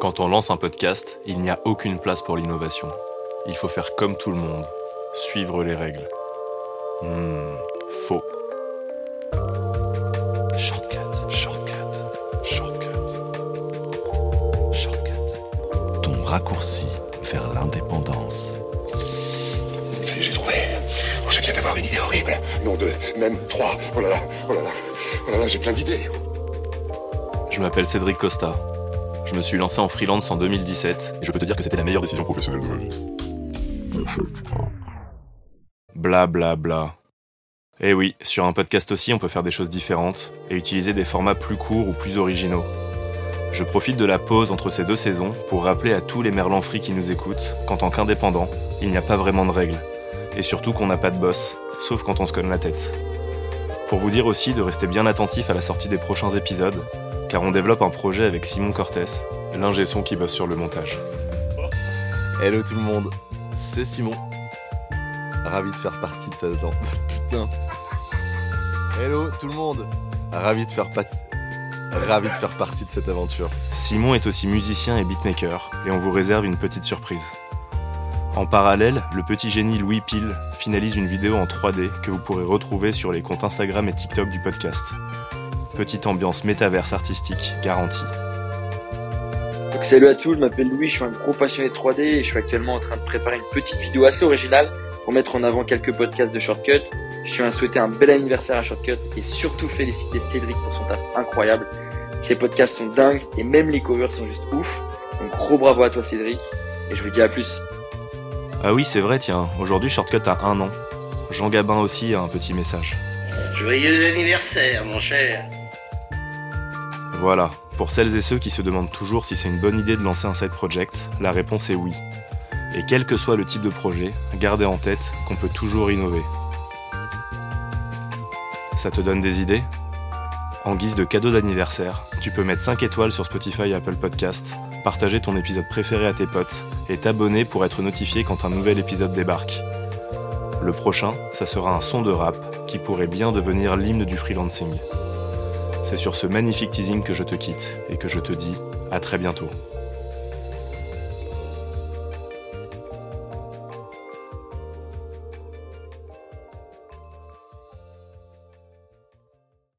Quand on lance un podcast, il n'y a aucune place pour l'innovation. Il faut faire comme tout le monde, suivre les règles. Hmm, faux. Shortcut, shortcut, shortcut. Shortcut. Ton raccourci vers l'indépendance. Ça y est, j'ai trouvé. Oh, je viens d'avoir une idée horrible. Non, deux, même trois. Oh là là, oh là là. Oh là là, j'ai plein d'idées. Je m'appelle Cédric Costa. Je me suis lancé en freelance en 2017 et je peux te dire que c'était la meilleure décision professionnelle de ma vie. Bla bla bla. Eh oui, sur un podcast aussi, on peut faire des choses différentes et utiliser des formats plus courts ou plus originaux. Je profite de la pause entre ces deux saisons pour rappeler à tous les merlans free qui nous écoutent qu'en tant qu'indépendant, il n'y a pas vraiment de règles. Et surtout qu'on n'a pas de boss, sauf quand on se cogne la tête. Pour vous dire aussi de rester bien attentif à la sortie des prochains épisodes, car on développe un projet avec Simon Cortés, l'ingé son qui bosse sur le montage. Hello tout le monde, c'est Simon. Ravi de faire partie de cette aventure. Putain. Hello tout le monde. Ravi de faire partie. Ravi de faire partie de cette aventure. Simon est aussi musicien et beatmaker, et on vous réserve une petite surprise. En parallèle, le petit génie Louis Pile finalise une vidéo en 3D que vous pourrez retrouver sur les comptes Instagram et TikTok du podcast. Petite ambiance métaverse artistique garantie. Donc salut à tous, je m'appelle Louis, je suis un gros passionné de 3D et je suis actuellement en train de préparer une petite vidéo assez originale pour mettre en avant quelques podcasts de Shortcut. Je tiens à souhaiter un bel anniversaire à Shortcut et surtout féliciter Cédric pour son taf incroyable. Ces podcasts sont dingues et même les covers sont juste ouf. Donc gros bravo à toi Cédric et je vous dis à plus. Ah oui, c'est vrai, tiens, aujourd'hui Shortcut a un an. Jean Gabin aussi a un petit message. Joyeux anniversaire, mon cher. Voilà, pour celles et ceux qui se demandent toujours si c'est une bonne idée de lancer un side project, la réponse est oui. Et quel que soit le type de projet, gardez en tête qu'on peut toujours innover. Ça te donne des idées? En guise de cadeau d'anniversaire, tu peux mettre 5 étoiles sur Spotify et Apple Podcast, partager ton épisode préféré à tes potes et t'abonner pour être notifié quand un nouvel épisode débarque. Le prochain, ça sera un son de rap qui pourrait bien devenir l'hymne du freelancing. C'est sur ce magnifique teasing que je te quitte et que je te dis à très bientôt.